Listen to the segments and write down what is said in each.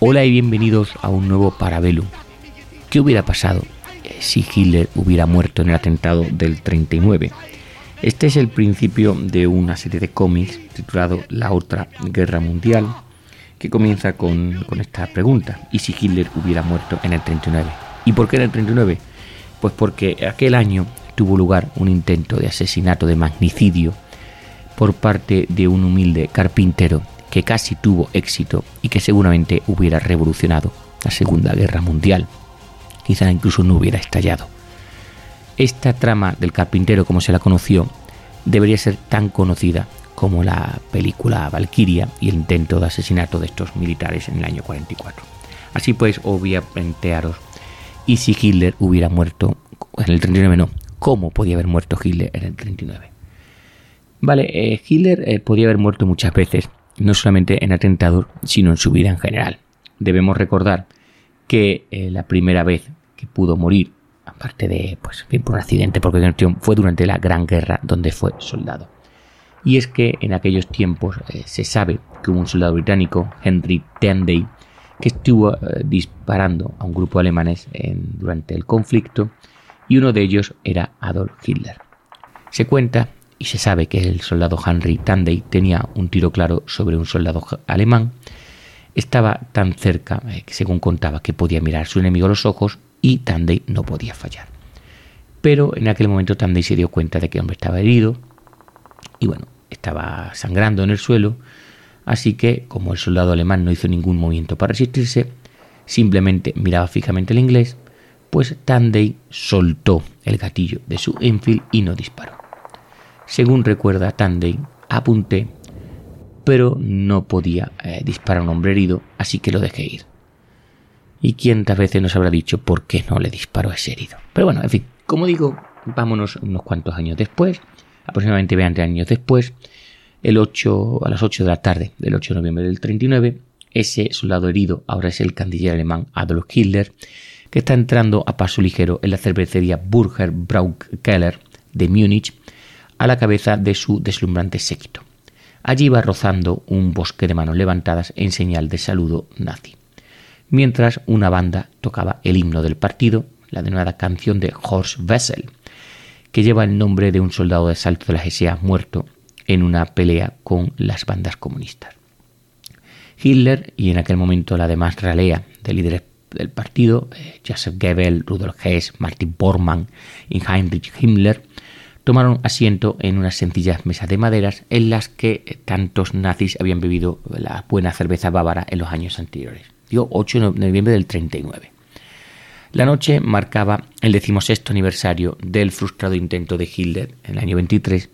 Hola y bienvenidos a un nuevo Parabellum. ¿Qué hubiera pasado eh, si Hitler hubiera muerto en el atentado del 39? Este es el principio de una serie de cómics titulado La otra guerra mundial, que comienza con, con esta pregunta, ¿y si Hitler hubiera muerto en el 39? ¿Y por qué en el 39? Pues porque aquel año tuvo lugar un intento de asesinato, de magnicidio, por parte de un humilde carpintero que casi tuvo éxito y que seguramente hubiera revolucionado la Segunda Guerra Mundial. Quizá incluso no hubiera estallado. Esta trama del carpintero como se la conoció debería ser tan conocida como la película Valkyria y el intento de asesinato de estos militares en el año 44. Así pues, os voy a plantearos, ¿y si Hitler hubiera muerto en el 39? No, ¿cómo podía haber muerto Hitler en el 39? Vale, eh, Hitler eh, podía haber muerto muchas veces, no solamente en atentados, sino en su vida en general. Debemos recordar que eh, la primera vez que pudo morir, aparte de pues, por un accidente, porque fue durante la Gran Guerra donde fue soldado. Y es que en aquellos tiempos se sabe que hubo un soldado británico, Henry Tanday, que estuvo disparando a un grupo de alemanes durante el conflicto y uno de ellos era Adolf Hitler. Se cuenta y se sabe que el soldado Henry Tanday tenía un tiro claro sobre un soldado alemán. Estaba tan cerca, eh, según contaba, que podía mirar a su enemigo a los ojos y Tanday no podía fallar. Pero en aquel momento Tanday se dio cuenta de que el hombre estaba herido y bueno, estaba sangrando en el suelo. Así que, como el soldado alemán no hizo ningún movimiento para resistirse, simplemente miraba fijamente el inglés, pues Tanday soltó el gatillo de su Enfield y no disparó. Según recuerda Tanday, apunté, pero no podía eh, disparar a un hombre herido, así que lo dejé ir. ¿Y quién tal veces nos habrá dicho por qué no le disparó a ese herido? Pero bueno, en fin, como digo, vámonos unos cuantos años después, aproximadamente 20 años después, el 8, a las 8 de la tarde del 8 de noviembre del 39, ese soldado herido ahora es el canciller alemán Adolf Hitler, que está entrando a paso ligero en la cervecería Burger Braukeller de Múnich a la cabeza de su deslumbrante séquito. Allí iba rozando un bosque de manos levantadas en señal de saludo nazi. Mientras una banda tocaba el himno del partido, la denominada canción de Horst Wessel, que lleva el nombre de un soldado de asalto de la GSA muerto en una pelea con las bandas comunistas. Hitler y en aquel momento la demás ralea de líderes del partido, eh, Joseph Goebbels, Rudolf Hess, Martin Bormann y Heinrich Himmler, tomaron asiento en unas sencillas mesas de maderas en las que tantos nazis habían bebido la buena cerveza bávara en los años anteriores. Digo, 8 de noviembre del 39. La noche marcaba el decimosexto aniversario del frustrado intento de Hitler en el año 23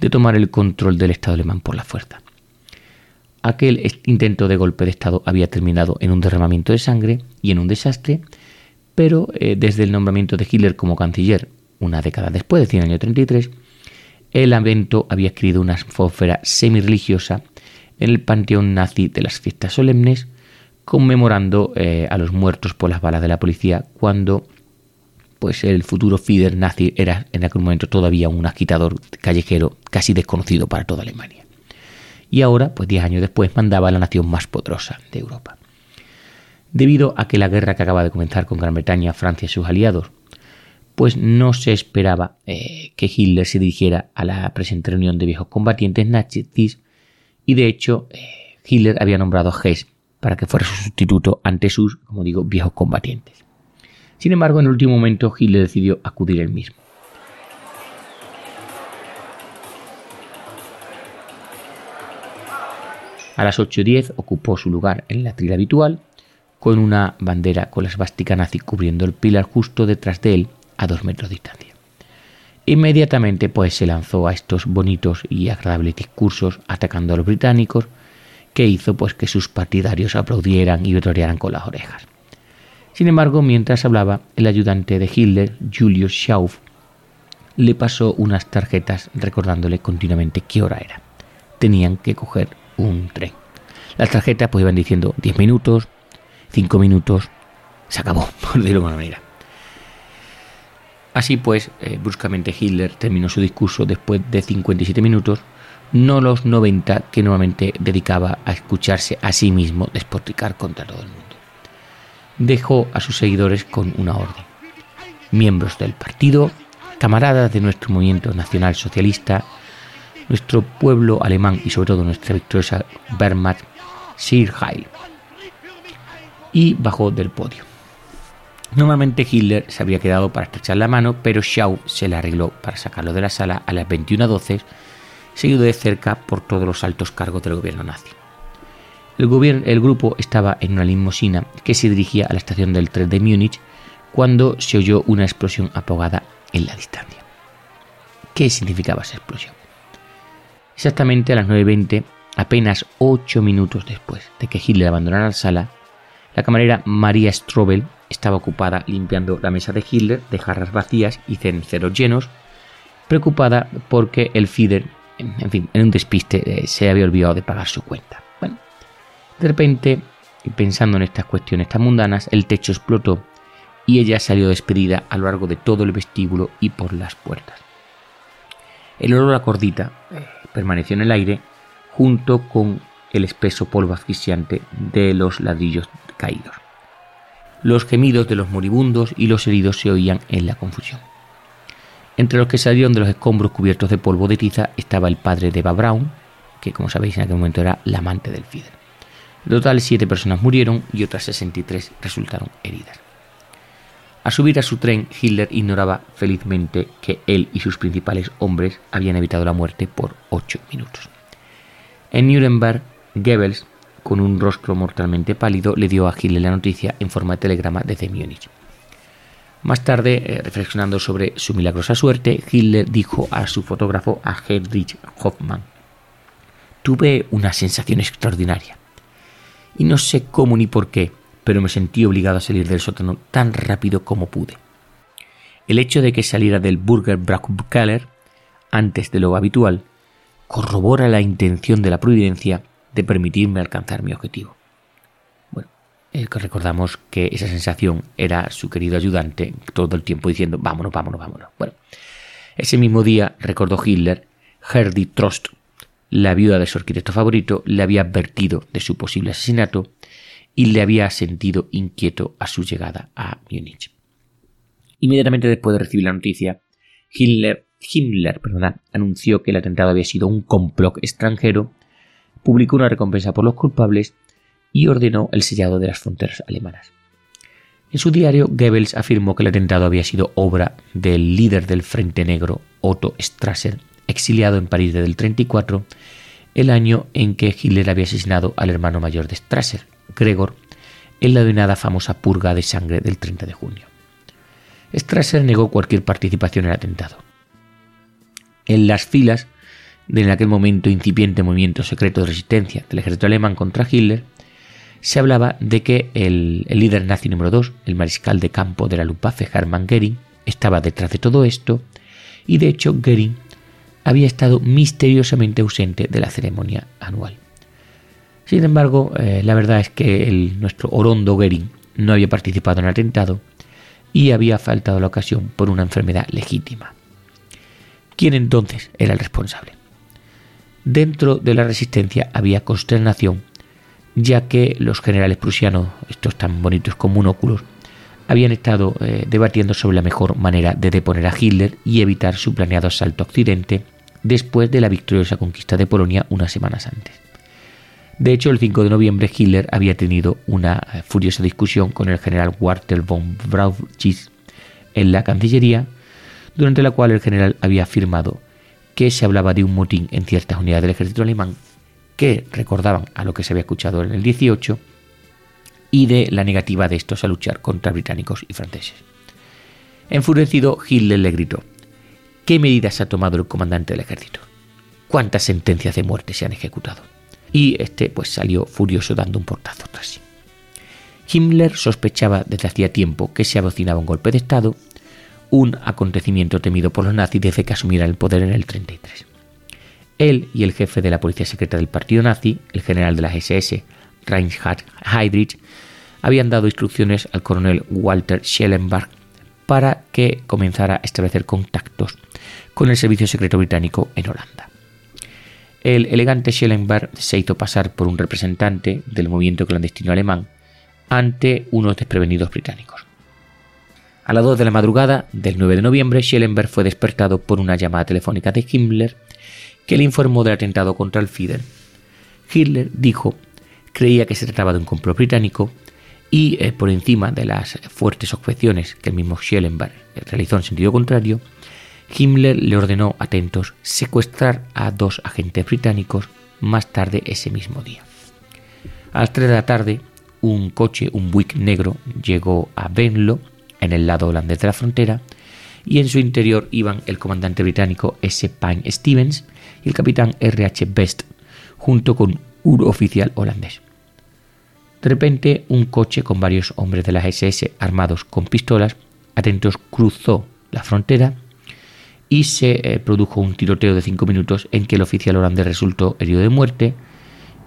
de tomar el control del Estado alemán por la fuerza. Aquel intento de golpe de Estado había terminado en un derramamiento de sangre y en un desastre, pero eh, desde el nombramiento de Hitler como canciller una década después, decir, en el año 33, el evento había adquirido una atmósfera semi-religiosa en el panteón nazi de las fiestas solemnes, conmemorando eh, a los muertos por las balas de la policía cuando pues el futuro Führer nazi era en aquel momento todavía un agitador callejero casi desconocido para toda Alemania. Y ahora, pues diez años después, mandaba a la nación más poderosa de Europa. Debido a que la guerra que acaba de comenzar con Gran Bretaña, Francia y sus aliados pues no se esperaba eh, que Hitler se dirigiera a la presente reunión de viejos combatientes nazis y de hecho eh, Hitler había nombrado a Hess para que fuera su sustituto ante sus, como digo, viejos combatientes. Sin embargo, en el último momento Hitler decidió acudir él mismo. A las 8.10 ocupó su lugar en la trila habitual, con una bandera con la esvástica nazi cubriendo el pilar justo detrás de él a dos metros de distancia. Inmediatamente pues se lanzó a estos bonitos y agradables discursos atacando a los británicos, que hizo pues que sus partidarios aplaudieran y vitorearan con las orejas. Sin embargo, mientras hablaba, el ayudante de Hitler, Julius Schauf, le pasó unas tarjetas recordándole continuamente qué hora era. Tenían que coger un tren. Las tarjetas pues iban diciendo 10 minutos, 5 minutos, se acabó, por decirlo de alguna manera. Así pues, eh, bruscamente Hitler terminó su discurso después de 57 minutos, no los 90 que normalmente dedicaba a escucharse a sí mismo despotricar contra todo el mundo. Dejó a sus seguidores con una orden. Miembros del partido, camaradas de nuestro movimiento nacional socialista, nuestro pueblo alemán y sobre todo nuestra victoriosa Wehrmacht, Sir Heil. Y bajó del podio. Normalmente Hitler se habría quedado para estrechar la mano, pero Schau se le arregló para sacarlo de la sala a las 21.12, seguido de cerca por todos los altos cargos del gobierno nazi. El, el grupo estaba en una limusina que se dirigía a la estación del tren de Múnich cuando se oyó una explosión apagada en la distancia. ¿Qué significaba esa explosión? Exactamente a las 9.20, apenas 8 minutos después de que Hitler abandonara la sala, la camarera María Strobel estaba ocupada limpiando la mesa de Hitler de jarras vacías y cenceros llenos, preocupada porque el Führer, en fin, en un despiste, eh, se había olvidado de pagar su cuenta. Bueno, de repente, pensando en estas cuestiones tan mundanas, el techo explotó y ella salió despedida a lo largo de todo el vestíbulo y por las puertas. El olor a cordita eh, permaneció en el aire junto con el espeso polvo asfixiante de los ladrillos caídos. Los gemidos de los moribundos y los heridos se oían en la confusión. Entre los que salieron de los escombros cubiertos de polvo de tiza estaba el padre de Eva Braun, que como sabéis en aquel momento era la amante del Fidel. En total, siete personas murieron y otras 63 resultaron heridas. Al subir a su tren, Hitler ignoraba felizmente que él y sus principales hombres habían evitado la muerte por ocho minutos. En Nuremberg, Goebbels con un rostro mortalmente pálido, le dio a Hitler la noticia en forma de telegrama desde Múnich. Más tarde, eh, reflexionando sobre su milagrosa suerte, Hitler dijo a su fotógrafo, a Heinrich Hoffmann, Tuve una sensación extraordinaria. Y no sé cómo ni por qué, pero me sentí obligado a salir del sótano tan rápido como pude. El hecho de que saliera del Burger antes de lo habitual corrobora la intención de la providencia de permitirme alcanzar mi objetivo. Bueno, recordamos que esa sensación era su querido ayudante todo el tiempo diciendo vámonos, vámonos, vámonos. Bueno, ese mismo día, recordó Hitler, Herdi Trost, la viuda de su arquitecto favorito, le había advertido de su posible asesinato y le había sentido inquieto a su llegada a Múnich. Inmediatamente después de recibir la noticia, Hitler, Himmler anunció que el atentado había sido un complot extranjero publicó una recompensa por los culpables y ordenó el sellado de las fronteras alemanas. En su diario, Goebbels afirmó que el atentado había sido obra del líder del Frente Negro, Otto Strasser, exiliado en París desde el 34, el año en que Hitler había asesinado al hermano mayor de Strasser, Gregor, en la denominada famosa purga de sangre del 30 de junio. Strasser negó cualquier participación en el atentado. En las filas en aquel momento incipiente movimiento secreto de resistencia del ejército alemán contra Hitler, se hablaba de que el, líder nazi número 2, el mariscal de campo de la Luftwaffe Hermann Göring, estaba detrás de todo esto y de hecho Göring había estado misteriosamente ausente de la ceremonia anual. Sin embargo, eh, la verdad es que nuestro Orondo Göring no había participado en el atentado y había faltado la ocasión por una enfermedad legítima. ¿Quién entonces era el responsable? Dentro de la resistencia había consternación, ya que los generales prusianos, estos tan bonitos como monóculos, habían estado eh, debatiendo sobre la mejor manera de deponer a Hitler y evitar su planeado asalto a Occidente después de la victoriosa conquista de Polonia unas semanas antes. De hecho, el 5 de noviembre Hitler había tenido una eh, furiosa discusión con el general Walter von Brauchitsch en la Cancillería, durante la cual el general había afirmado que se hablaba de un motín en ciertas unidades del ejército alemán que recordaban a lo que se había escuchado en el 18 y de la negativa de estos a luchar contra británicos y franceses. Enfurecido, Hitler le gritó, ¿Qué medidas ha tomado el comandante del ejército? ¿Cuántas sentencias de muerte se han ejecutado? Y este pues salió furioso dando un portazo tras sí. Himmler sospechaba desde hacía tiempo que se abocinaba un golpe de Estado, un acontecimiento temido por los nazis desde que asumiera el poder en el 33. Él y el jefe de la policía secreta del partido nazi, el general de la SS, Reinhard Heydrich, habían dado instrucciones al coronel Walter Schellenberg para que comenzara a establecer contactos con el servicio secreto británico en Holanda. El elegante Schellenberg se hizo pasar por un representante del movimiento clandestino alemán ante unos desprevenidos británicos. A las 2 de la madrugada del 9 de noviembre, Schellenberg fue despertado por una llamada telefónica de Himmler que le informó del atentado contra el Führer. Hitler dijo creía que se trataba de un complot británico y eh, por encima de las fuertes objeciones que el mismo Schellenberg realizó en sentido contrario, Himmler le ordenó, atentos, secuestrar a dos agentes británicos más tarde ese mismo día. A las 3 de la tarde, un coche, un Buick negro, llegó a Venlo, en el lado holandés de la frontera, y en su interior iban el comandante británico S. Pine Stevens y el capitán R. H. Best, junto con un oficial holandés. De repente, un coche con varios hombres de la SS armados con pistolas atentos cruzó la frontera y se eh, produjo un tiroteo de cinco minutos en que el oficial holandés resultó herido de muerte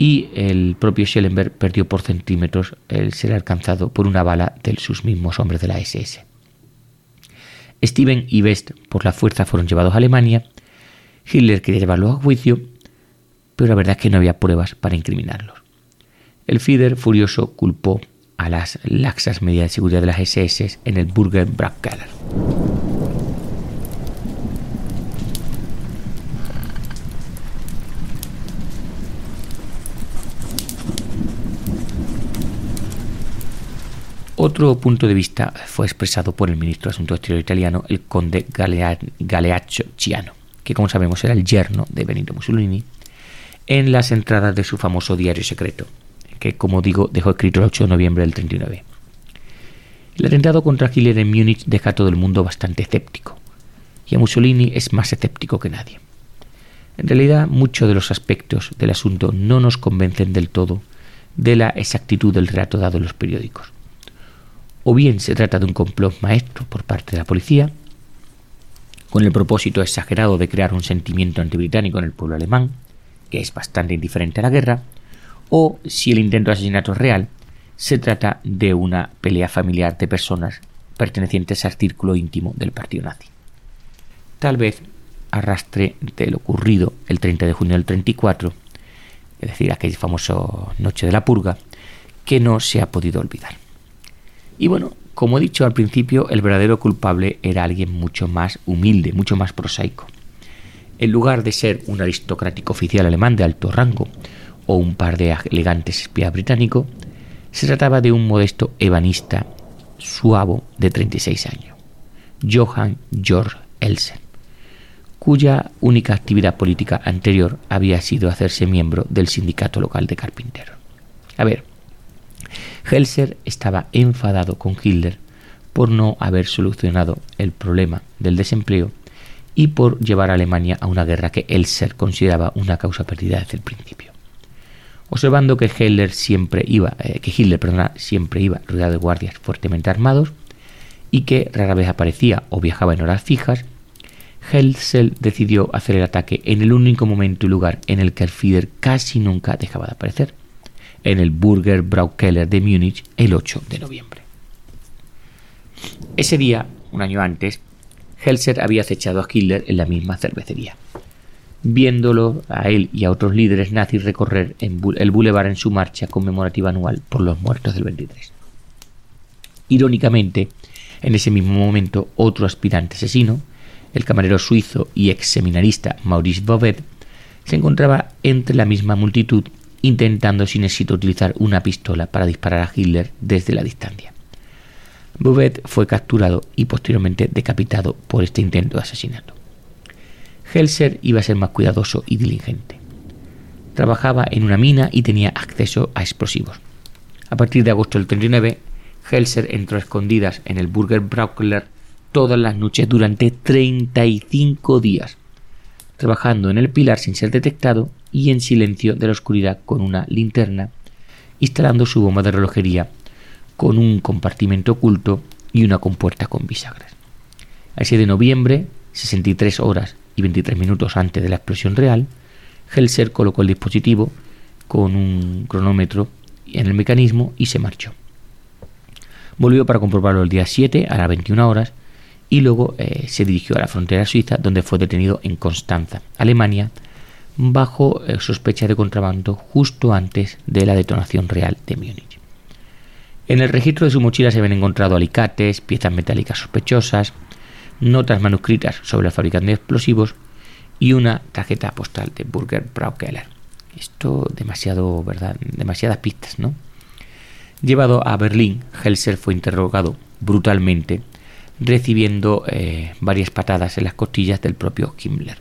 y el propio Schellenberg perdió por centímetros el ser alcanzado por una bala de sus mismos hombres de la SS. Steven y Best por la fuerza fueron llevados a Alemania. Hitler quería llevarlos a juicio, pero la verdad es que no había pruebas para incriminarlos. El Führer, furioso, culpó a las laxas medidas de seguridad de las SS en el Burger. Otro punto de vista fue expresado por el ministro de Asuntos Exteriores italiano, el conde Galeaccio Ciano, que como sabemos era el yerno de Benito Mussolini, en las entradas de su famoso diario secreto, que como digo dejó escrito el 8 de noviembre del 39. El atentado contra Hitler en Múnich deja a todo el mundo bastante escéptico, y a Mussolini es más escéptico que nadie. En realidad, muchos de los aspectos del asunto no nos convencen del todo de la exactitud del relato dado en los periódicos o bien se trata de un complot maestro por parte de la policía, con el propósito exagerado de crear un sentimiento antibritánico en el pueblo alemán, que es bastante indiferente a la guerra, o si el intento de asesinato es real, se trata de una pelea familiar de personas pertenecientes al círculo íntimo del partido nazi. Tal vez arrastre de lo ocurrido el 30 de junio del 34, es decir, aquella famosa noche de la purga, que no se ha podido olvidar. Y bueno, como he dicho al principio, el verdadero culpable era alguien mucho más humilde, mucho más prosaico. En lugar de ser un aristocrático oficial alemán de alto rango o un par de elegantes espías británicos, se trataba de un modesto ebanista suavo de 36 años, Johann Georg Elsen, cuya única actividad política anterior había sido hacerse miembro del sindicato local de carpinteros. A ver, Helser estaba enfadado con Hitler por no haber solucionado el problema del desempleo y por llevar a Alemania a una guerra que Helser consideraba una causa perdida desde el principio. Observando que Hitler siempre iba, eh, que Hitler siempre iba rodeado de guardias fuertemente armados y que rara vez aparecía o viajaba en horas fijas, Helsel decidió hacer el ataque en el único momento y lugar en el que el Führer casi nunca dejaba de aparecer, en el Burger Braukeller de Múnich el 8 de noviembre. Ese día, un año antes, Helser había acechado a Hitler en la misma cervecería, viéndolo a él y a otros líderes nazis recorrer el bulevar en su marcha conmemorativa anual por los muertos del 23. Irónicamente, en ese mismo momento, otro aspirante asesino, el camarero suizo y ex seminarista Maurice Bobet, se encontraba entre la misma multitud intentando sin éxito utilizar una pistola para disparar a Hitler desde la distancia. Bouvet fue capturado y posteriormente decapitado por este intento de asesinato. Helser iba a ser más cuidadoso y diligente. Trabajaba en una mina y tenía acceso a explosivos. A partir de agosto del 39, Helser entró a escondidas en el Burger Braukler todas las noches durante 35 días, trabajando en el pilar sin ser detectado y en silencio de la oscuridad con una linterna, instalando su bomba de relojería con un compartimento oculto y una compuerta con bisagras. El 6 de noviembre, 63 horas y 23 minutos antes de la explosión real, Helser colocó el dispositivo con un cronómetro en el mecanismo y se marchó. Volvió para comprobarlo el día 7 a las 21 horas y luego eh, se dirigió a la frontera suiza donde fue detenido en Constanza, Alemania, bajo eh, sospecha de contrabando justo antes de la detonación real de Múnich. En el registro de su mochila se habían encontrado alicates, piezas metálicas sospechosas, notas manuscritas sobre el fabricante de explosivos y una tarjeta postal de Burger Braukeller. Esto demasiado, ¿verdad? Demasiadas pistas, ¿no? Llevado a Berlín, Helser fue interrogado brutalmente, recibiendo eh, varias patadas en las costillas del propio Himmler.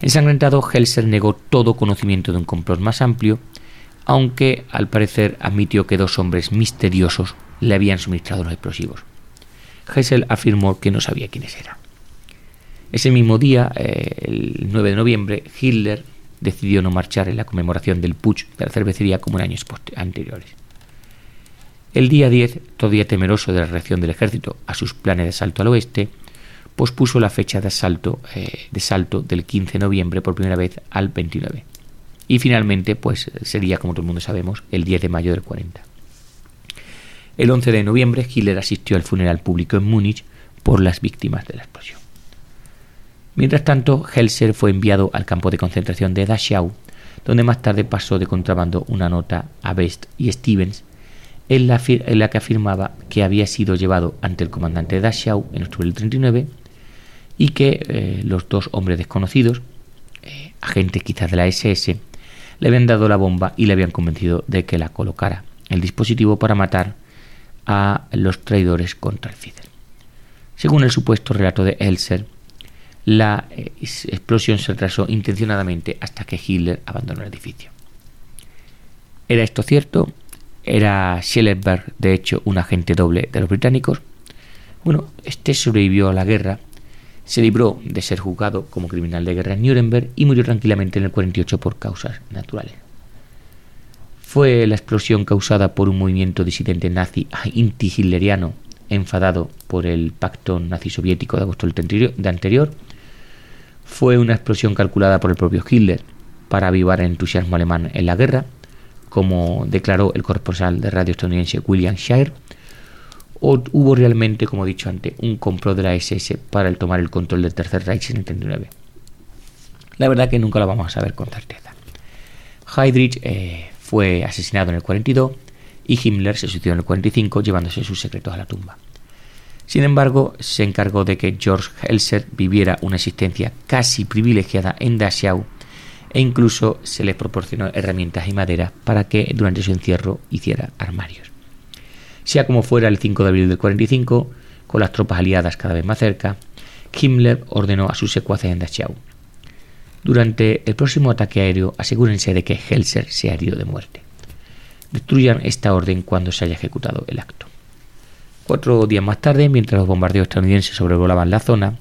Ensangrentado, Helser negó todo conocimiento de un complot más amplio, aunque al parecer admitió que dos hombres misteriosos le habían suministrado los explosivos. Hessel afirmó que no sabía quiénes eran. Ese mismo día, eh, el 9 de noviembre, Hitler decidió no marchar en la conmemoración del putsch de la cervecería como en años anteriores. El día 10, todavía temeroso de la reacción del ejército a sus planes de asalto al oeste, pospuso la fecha de asalto eh, de salto del 15 de noviembre por primera vez al 29. Y finalmente, pues sería, como todo el mundo sabemos, el 10 de mayo del 40. El 11 de noviembre, Hitler asistió al funeral público en Múnich por las víctimas de la explosión. Mientras tanto, Helser fue enviado al campo de concentración de Dachau, donde más tarde pasó de contrabando una nota a Best y Stevens, en la, que afirmaba que había sido llevado ante el comandante de Dachau en octubre del 39 y que eh, los dos hombres desconocidos, eh, agentes quizás de la SS, le habían dado la bomba y le habían convencido de que la colocara el dispositivo para matar a los traidores contra el Fidel. Según el supuesto relato de Elser, la eh, explosión se retrasó intencionadamente hasta que Hitler abandonó el edificio. ¿Era esto cierto? ¿Era Schellenberg, de hecho, un agente doble de los británicos? Bueno, este sobrevivió a la guerra, se libró de ser juzgado como criminal de guerra en Nuremberg y murió tranquilamente en el 48 por causas naturales fue la explosión causada por un movimiento disidente nazi anti-hitleriano enfadado por el pacto nazi-soviético de agosto de anterior. Fue una explosión calculada por el propio Hitler para avivar el entusiasmo alemán en la guerra, como declaró el corresponsal de radio estadounidense William Shire. O hubo realmente, como he dicho antes, un complot de la SS para el tomar el control del Tercer Reich en el 39. La verdad que nunca lo vamos a saber con certeza. Heydrich eh, fue asesinado en el 42 y Himmler se suicidó en el 45 llevándose sus secretos a la tumba. Sin embargo, se encargó de que George Helser viviera una existencia casi privilegiada en Dachau e incluso se le proporcionó herramientas y madera para que durante su encierro hiciera armarios. Sea como fuera, el 5 de abril del 45, con las tropas aliadas cada vez más cerca, Himmler ordenó a sus secuaces en Dachau durante el próximo ataque aéreo, asegúrense de que Helser sea herido de muerte. Destruyan esta orden cuando se haya ejecutado el acto. Cuatro días más tarde, mientras los bombardeos estadounidenses sobrevolaban la zona,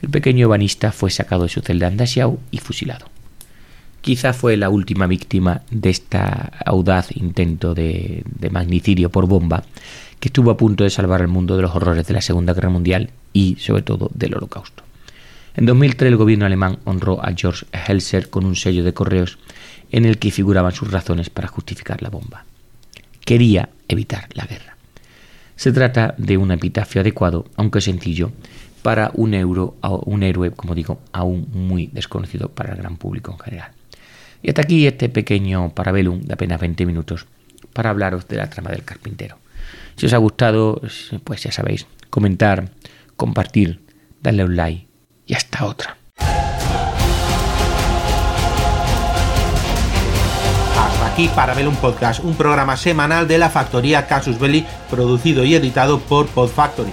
el pequeño banista fue sacado de su celda en Dachau y fusilado. Quizá fue la última víctima de este audaz intento de, magnicidio por bomba que estuvo a punto de salvar al mundo de los horrores de la Segunda Guerra Mundial y, sobre todo, del Holocausto. En 2003 el gobierno alemán honró a George Helser con un sello de correos en el que figuraban sus razones para justificar la bomba. Quería evitar la guerra. Se trata de un epitafio adecuado, aunque sencillo, para un, euro, un héroe, como digo, aún muy desconocido para el gran público en general. Y hasta aquí este pequeño parabellum de apenas 20 minutos para hablaros de la trama del carpintero. Si os ha gustado, pues ya sabéis, comentar, compartir, darle un like y hasta otra. Hasta aquí para ver un podcast, un programa semanal de la factoría Casus Belli, producido y editado por Podfactory.